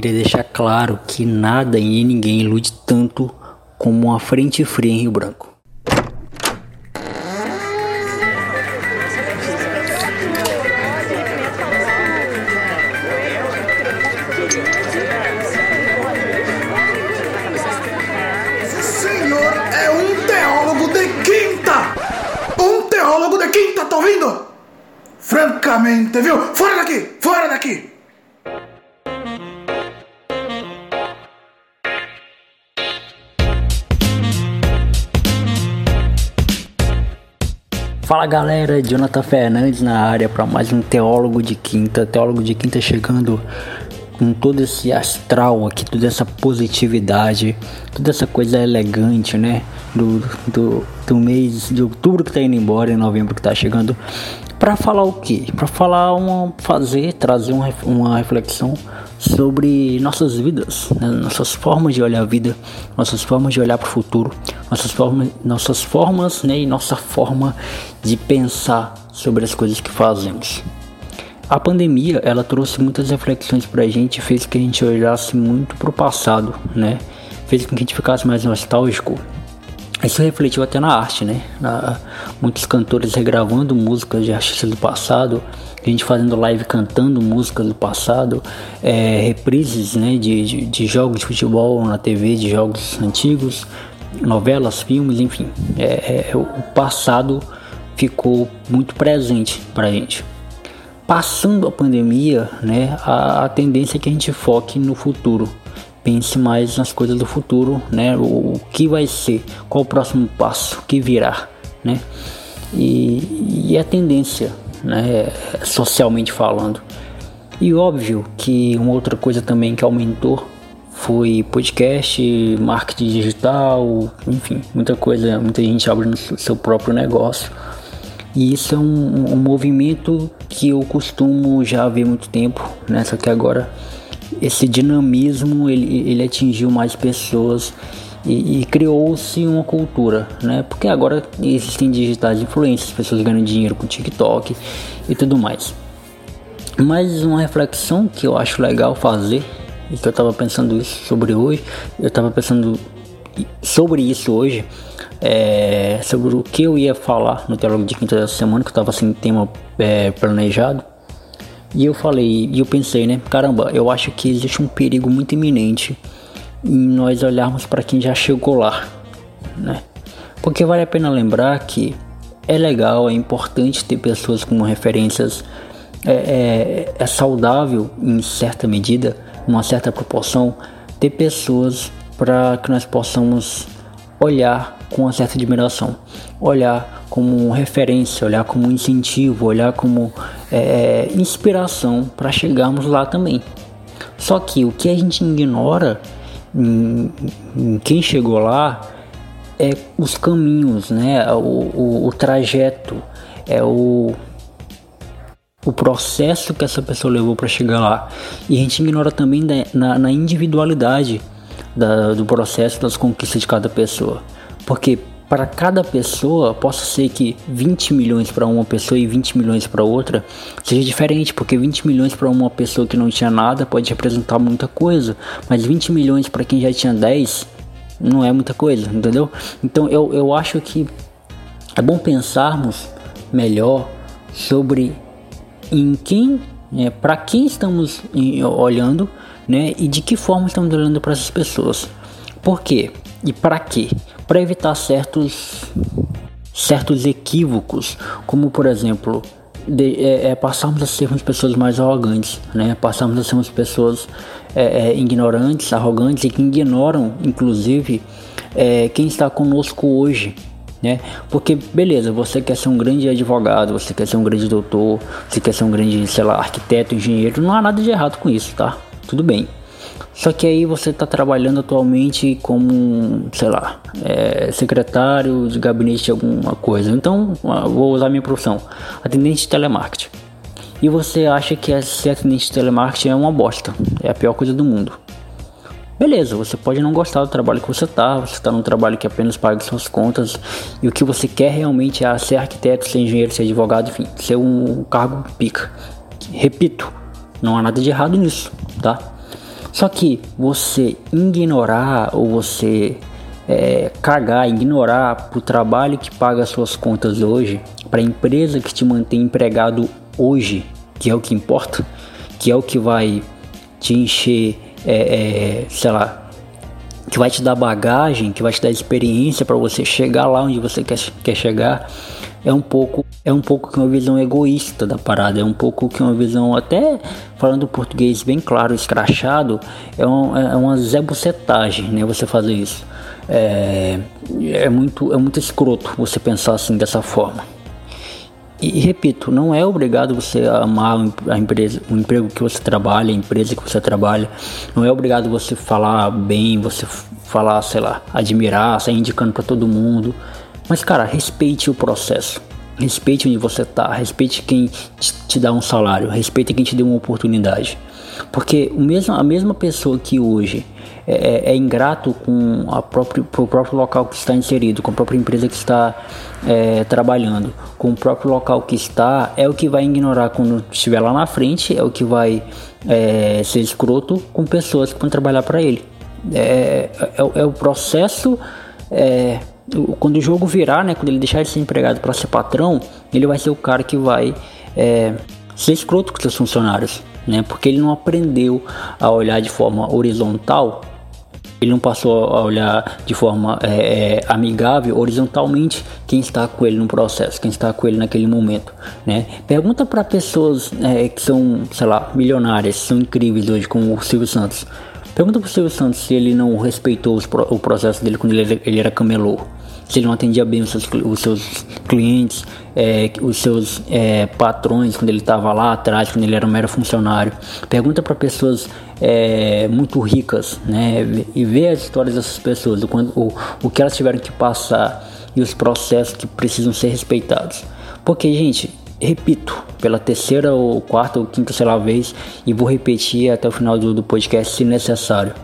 Queria deixar claro que nada e ninguém ilude tanto como uma frente fria em Rio Branco. tá ouvindo? Francamente, viu? Fora daqui! Fora daqui! Fala galera, Jonathan Fernandes na área para mais um Teólogo de Quinta. Teólogo de Quinta chegando com todo esse astral aqui, toda essa positividade, toda essa coisa elegante, né? Do, do, do mês de outubro que tá indo embora e novembro que tá chegando. Para falar o quê? Para falar uma, fazer, trazer uma, uma reflexão sobre nossas vidas, né? nossas formas de olhar a vida, nossas formas de olhar para o futuro, nossas formas, nossas formas, né? E nossa forma de pensar sobre as coisas que fazemos. A pandemia, ela trouxe muitas reflexões pra gente, fez que a gente olhasse muito pro passado, né? Fez com que a gente ficasse mais nostálgico. Isso refletiu até na arte, né? Na, muitos cantores regravando músicas de artistas do passado, a gente fazendo live cantando músicas do passado, é, reprises né, de, de, de, jogos de futebol na TV, de jogos antigos, novelas, filmes, enfim. É, é, o passado ficou muito presente pra gente passando a pandemia, né, a, a, tendência é que a gente foque no futuro, pense mais nas coisas do futuro, né, o, o que vai ser, qual o próximo passo, o que virá, né, e, e a tendência, né, socialmente falando. E óbvio que uma outra coisa também que aumentou foi podcast, marketing digital, enfim, muita coisa, muita gente abrindo seu próprio negócio e isso é um, um, movimento que eu costumo já ver muito tempo, né? Só que agora esse dinamismo ele, ele atingiu mais pessoas e, e criou-se uma cultura, né? Porque agora existem digitais influências, pessoas ganham dinheiro com TikTok e tudo mais. Mas uma reflexão que eu acho legal fazer que eu estava pensando isso sobre hoje, eu estava pensando sobre isso hoje é, sobre o que eu ia falar no teólogo de quinta dessa semana, que eu tava sem tema é, planejado. E eu falei, e eu pensei, né? Caramba, eu acho que existe um perigo muito iminente em nós olharmos para quem já chegou lá, né? Porque vale a pena lembrar que é legal, é importante ter pessoas como referências, é, é, é saudável em certa medida, numa certa proporção, ter pessoas para que nós possamos olhar com uma certa admiração, olhar como referência, olhar como incentivo, olhar como é, inspiração para chegarmos lá também. Só que o que a gente ignora em, em quem chegou lá é os caminhos, né? O, o, o trajeto, é o, o processo que essa pessoa levou para chegar lá. E a gente ignora também da, na, na individualidade da, do processo das conquistas de cada pessoa. Porque para cada pessoa, possa ser que 20 milhões para uma pessoa e 20 milhões para outra seja diferente, porque 20 milhões para uma pessoa que não tinha nada pode representar muita coisa, mas 20 milhões para quem já tinha 10 não é muita coisa, entendeu? Então eu, eu acho que é bom pensarmos melhor sobre em quem, é, para quem estamos olhando, né, e de que forma estamos olhando para essas pessoas. Por quê? E para quê? Para evitar certos certos equívocos, como por exemplo, de, é, é, passarmos a sermos pessoas mais arrogantes, né? Passarmos a sermos pessoas é, é ignorantes, arrogantes e que ignoram, inclusive, é, quem está conosco hoje, né? Porque beleza, você quer ser um grande advogado, você quer ser um grande doutor, você quer ser um grande, sei lá, arquiteto, engenheiro, não há nada de errado com isso, tá? Tudo bem. Só que aí você está trabalhando atualmente como, sei lá, é, secretário de gabinete de alguma coisa. Então, ah, vou usar minha profissão, atendente de telemarketing. E você acha que ser atendente de telemarketing é uma bosta, é a pior coisa do mundo. Beleza, você pode não gostar do trabalho que você está, você está num trabalho que apenas paga suas contas e o que você quer realmente é ser arquiteto, ser engenheiro, ser advogado, enfim, ser um cargo pica. Repito, não há nada de errado nisso, tá? Só que você ignorar ou você é, cagar, ignorar o trabalho que paga as suas contas hoje, para a empresa que te mantém empregado hoje, que é o que importa, que é o que vai te encher, é, é, sei lá, que vai te dar bagagem, que vai te dar experiência para você chegar lá onde você quer, quer chegar, é um pouco é um pouco que uma visão egoísta da parada, é um pouco que uma visão até falando português bem claro, escrachado, é, um, é uma zebucetagem, né? Você fazer isso é, é muito é muito escroto você pensar assim dessa forma. E, e, repito, não é obrigado você amar a empresa, o emprego que você trabalha, a empresa que você trabalha. Não é obrigado você falar bem, você falar, sei lá, admirar, sair indicando para todo mundo. Mas, cara, respeite o processo. Respeite onde você tá, respeite quem te, te dá um salário, respeite quem te deu uma oportunidade. Porque o mesmo, a mesma pessoa que hoje é, é, é ingrato com a próprio, o próprio local que está inserido, com a própria empresa que está é, trabalhando, com o próprio local que está, é o que vai ignorar quando estiver lá na frente, é o que vai é, ser escroto com pessoas que vão trabalhar para ele. É, é, é, o processo. É, quando o jogo virar, né, quando ele deixar de ser empregado para ser patrão, ele vai ser o cara que vai é, ser escroto com seus funcionários, né, porque ele não aprendeu a olhar de forma horizontal ele não passou a olhar de forma é, é, amigável, horizontalmente, quem está com ele no processo, quem está com ele naquele momento, né? Pergunta para pessoas é, que são, sei lá, milionárias, são incríveis hoje, como o Silvio Santos. Pergunta para o Silvio Santos se ele não respeitou o processo dele quando ele, ele era camelô se ele não atendia bem os seus, os seus clientes, é, os seus é, patrões quando ele estava lá atrás, quando ele era um mero funcionário. Pergunta para pessoas é, muito ricas, né, e ver as histórias dessas pessoas, o, o, o que elas tiveram que passar e os processos que precisam ser respeitados. Porque, gente, repito pela terceira ou quarta ou quinta, sei lá, vez, e vou repetir até o final do, do podcast se necessário.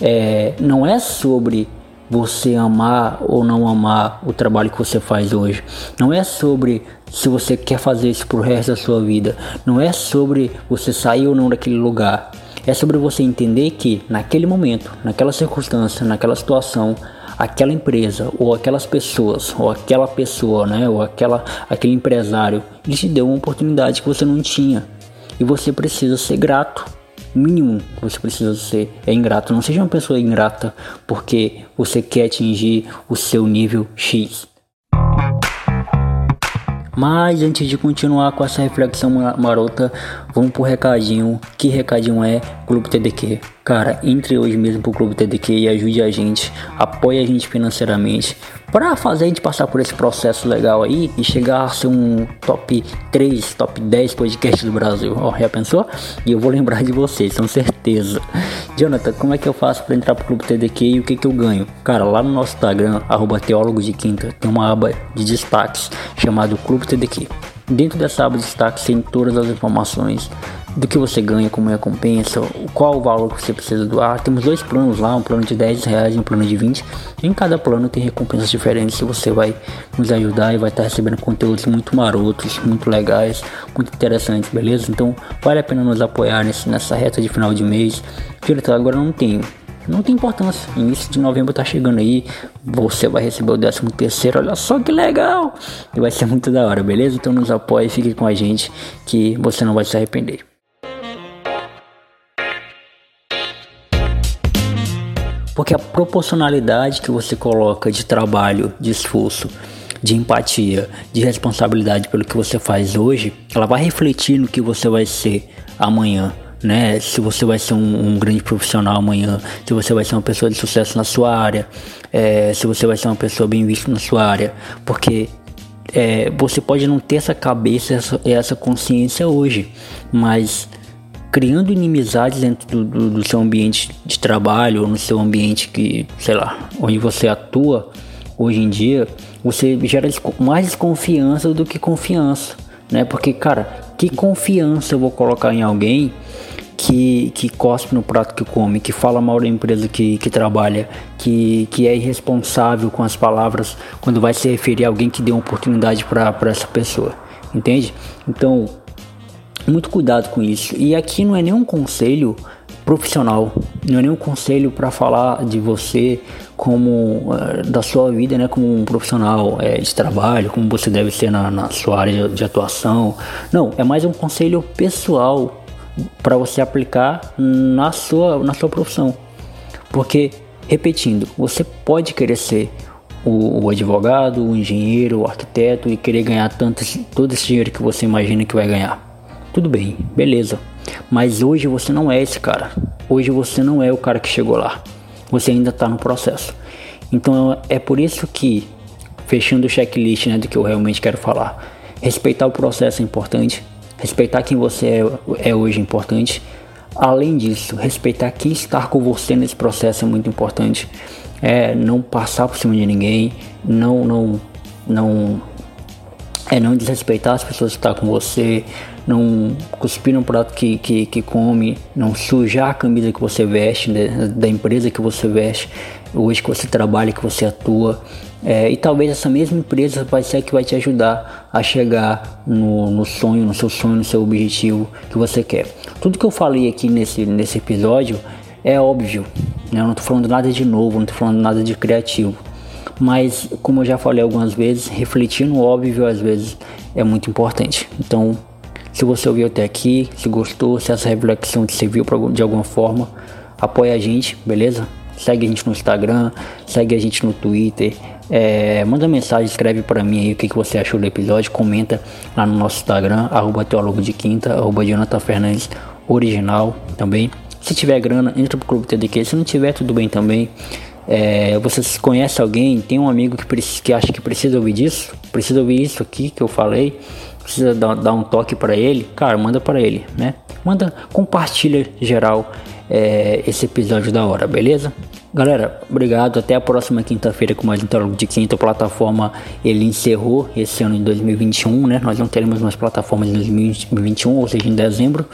É, não é sobre você amar ou não amar o trabalho que você faz hoje. Não é sobre se você quer fazer isso pro resto da sua vida. Não é sobre você sair ou não daquele lugar. É sobre você entender que naquele momento, naquela circunstância, naquela situação, aquela empresa ou aquelas pessoas ou aquela pessoa, né, ou aquela aquele empresário, ele te deu uma oportunidade que você não tinha. E você precisa ser grato. Mínimo que você precisa ser é ingrato. Não seja uma pessoa ingrata porque você quer atingir o seu nível X. Mas antes de continuar com essa reflexão marota, vamos pro recadinho. Que recadinho é Clube TDQ? Cara, entre hoje mesmo pro Clube TDQ e ajude a gente, apoie a gente financeiramente para fazer a gente passar por esse processo legal aí e chegar a ser um top 3, top 10 podcasts do Brasil. Ó, já pensou? E eu vou lembrar de vocês, com certeza. Jonathan, como é que eu faço para entrar pro Clube TDQ e o que que eu ganho? Cara, lá no nosso Instagram, arroba Teólogo de Quinta, tem uma aba de destaques chamado Clube TDQ. Dentro dessa aba de tem todas as informações do que você ganha como recompensa, qual o valor que você precisa doar. Temos dois planos lá, um plano de 10 reais e um plano de 20. Em cada plano tem recompensas diferentes você vai nos ajudar e vai estar recebendo conteúdos muito marotos, muito legais, muito interessantes, beleza? Então vale a pena nos apoiar nesse, nessa reta de final de mês. Diretor, agora não tem não tem importância. Início de novembro tá chegando aí. Você vai receber o 13 terceiro. Olha só que legal! E vai ser muito da hora, beleza? Então nos apoie fique com a gente que você não vai se arrepender. Porque a proporcionalidade que você coloca de trabalho, de esforço, de empatia, de responsabilidade pelo que você faz hoje, ela vai refletir no que você vai ser amanhã. Né? Se você vai ser um, um grande profissional amanhã, se você vai ser uma pessoa de sucesso na sua área, é, se você vai ser uma pessoa bem vista na sua área, porque é, você pode não ter essa cabeça, essa, essa consciência hoje, mas criando inimizades dentro do, do, do, seu ambiente de trabalho ou no seu ambiente que, sei lá, onde você atua hoje em dia, você gera mais desconfiança do que confiança, né? Porque, cara, que confiança eu vou colocar em alguém que, que cospe no prato que come, que fala mal da empresa que, que trabalha, que, que é irresponsável com as palavras quando vai se referir a alguém que deu uma oportunidade para essa pessoa, entende? Então, muito cuidado com isso. E aqui não é nenhum conselho profissional, não é nenhum conselho para falar de você como uh, da sua vida, né, como um profissional é, de trabalho, como você deve ser na, na sua área de, de atuação. Não, é mais um conselho pessoal para você aplicar na sua na sua profissão. Porque repetindo, você pode querer ser o, o, advogado, o engenheiro, o arquiteto e querer ganhar tanto, todo esse dinheiro que você imagina que vai ganhar. Tudo bem, beleza. Mas hoje você não é esse cara. Hoje você não é o cara que chegou lá. Você ainda está no processo. Então é por isso que, fechando o checklist né, do que eu realmente quero falar, respeitar o processo é importante, respeitar quem você é, é hoje é importante. Além disso, respeitar quem está com você nesse processo é muito importante. É não passar por cima de ninguém, não não não é não desrespeitar as pessoas que estão com você, não cuspir no prato que, que, que come, não sujar a camisa que você veste, né, da empresa que você veste, hoje que você trabalha, que você atua. É, e talvez essa mesma empresa vai ser a que vai te ajudar a chegar no, no sonho, no seu sonho, no seu objetivo que você quer. Tudo que eu falei aqui nesse, nesse episódio é óbvio, né? eu não estou falando nada de novo, não estou falando nada de criativo. Mas, como eu já falei algumas vezes, refletir no óbvio às vezes é muito importante. Então, se você ouviu até aqui, se gostou, se essa reflexão te serviu de alguma forma, apoia a gente, beleza? Segue a gente no Instagram, segue a gente no Twitter, é, manda mensagem, escreve para mim aí o que, que você achou do episódio, comenta lá no nosso Instagram, arroba teólogo de quinta, arroba Jonathan Fernandes original também. Se tiver grana, entra pro Clube TDQ, se não tiver, tudo bem também. É, você conhece alguém, tem um amigo que, que acha que precisa ouvir disso, precisa ouvir isso aqui que eu falei, precisa dar, dar um toque para ele, cara, manda para ele, né? Manda, compartilha geral é, esse episódio da hora, beleza? Galera, obrigado. Até a próxima quinta-feira com mais um Teólogo de Quinta. A plataforma ele encerrou esse ano em 2021, né? Nós não teremos mais plataformas em 2021, ou seja, em dezembro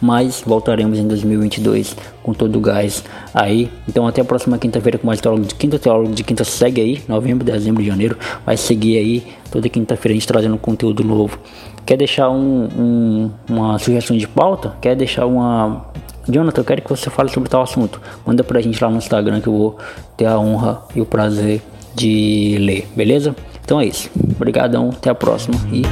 mas voltaremos em 2022 com todo o gás aí. Então até a próxima quinta-feira com mais teólogo de quinta, teólogo de quinta segue aí, novembro, dezembro, janeiro, vai seguir aí toda quinta-feira a gente trazendo conteúdo novo. Quer deixar um, um, uma sugestão de pauta? Quer deixar uma Jonathan, eu quero que você fale sobre tal assunto. Manda pra gente lá no Instagram que eu vou ter a honra e o prazer de ler, beleza? Então é isso. Obrigadão, até a próxima e